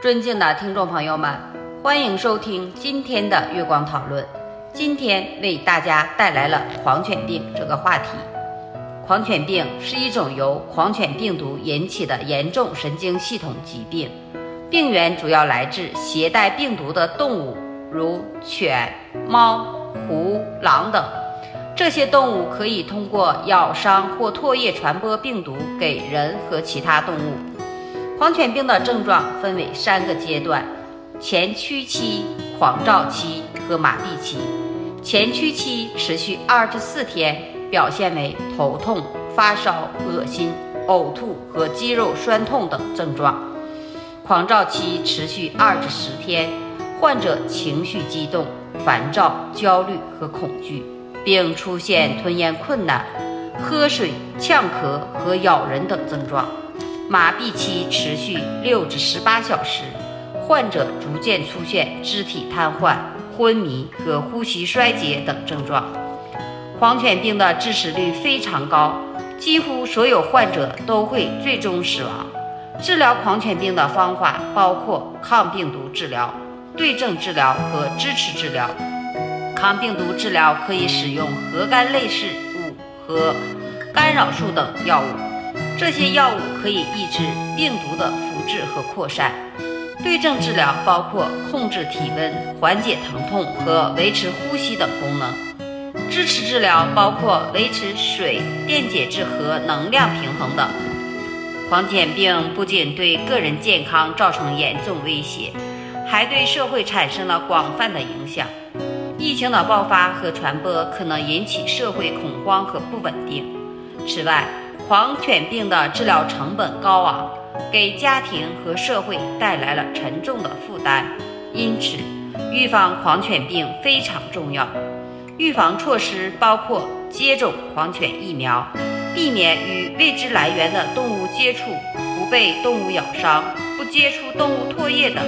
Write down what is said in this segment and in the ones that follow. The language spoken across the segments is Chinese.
尊敬的听众朋友们，欢迎收听今天的月光讨论。今天为大家带来了狂犬病这个话题。狂犬病是一种由狂犬病毒引起的严重神经系统疾病，病源主要来自携带病毒的动物，如犬、猫、狐、狼等。这些动物可以通过咬伤或唾液传播病毒给人和其他动物。狂犬病的症状分为三个阶段：前驱期、狂躁期和麻痹期。前驱期持续二十四天，表现为头痛、发烧、恶心、呕吐和肌肉酸痛等症状。狂躁期持续二至十天，患者情绪激动、烦躁、焦虑和恐惧，并出现吞咽困难、喝水、呛咳和咬人等症状。麻痹期持续六至十八小时，患者逐渐出现肢体瘫痪、昏迷和呼吸衰竭等症状。狂犬病的致死率非常高，几乎所有患者都会最终死亡。治疗狂犬病的方法包括抗病毒治疗、对症治疗和支持治疗。抗病毒治疗可以使用核苷类似物和干扰素等药物。这些药物可以抑制病毒的复制和扩散。对症治疗包括控制体温、缓解疼痛和维持呼吸等功能。支持治疗包括维持水电解质和能量平衡等。狂犬病不仅对个人健康造成严重威胁，还对社会产生了广泛的影响。疫情的爆发和传播可能引起社会恐慌和不稳定。此外，狂犬病的治疗成本高昂，给家庭和社会带来了沉重的负担。因此，预防狂犬病非常重要。预防措施包括接种狂犬疫苗，避免与未知来源的动物接触，不被动物咬伤，不接触动物唾液等。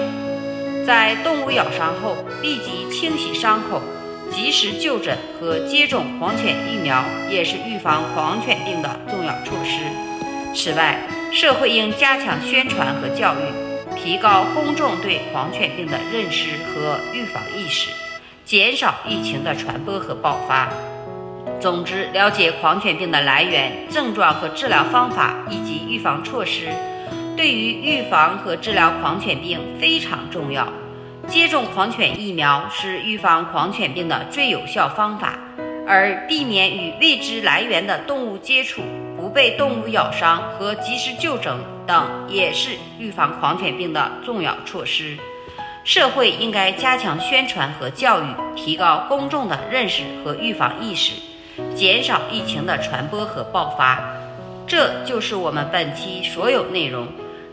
在动物咬伤后，立即清洗伤口。及时就诊和接种狂犬疫苗也是预防狂犬病的重要措施。此外，社会应加强宣传和教育，提高公众对狂犬病的认识和预防意识，减少疫情的传播和爆发。总之，了解狂犬病的来源、症状和治疗方法以及预防措施，对于预防和治疗狂犬病非常重要。接种狂犬疫苗是预防狂犬病的最有效方法，而避免与未知来源的动物接触、不被动物咬伤和及时就诊等也是预防狂犬病的重要措施。社会应该加强宣传和教育，提高公众的认识和预防意识，减少疫情的传播和爆发。这就是我们本期所有内容。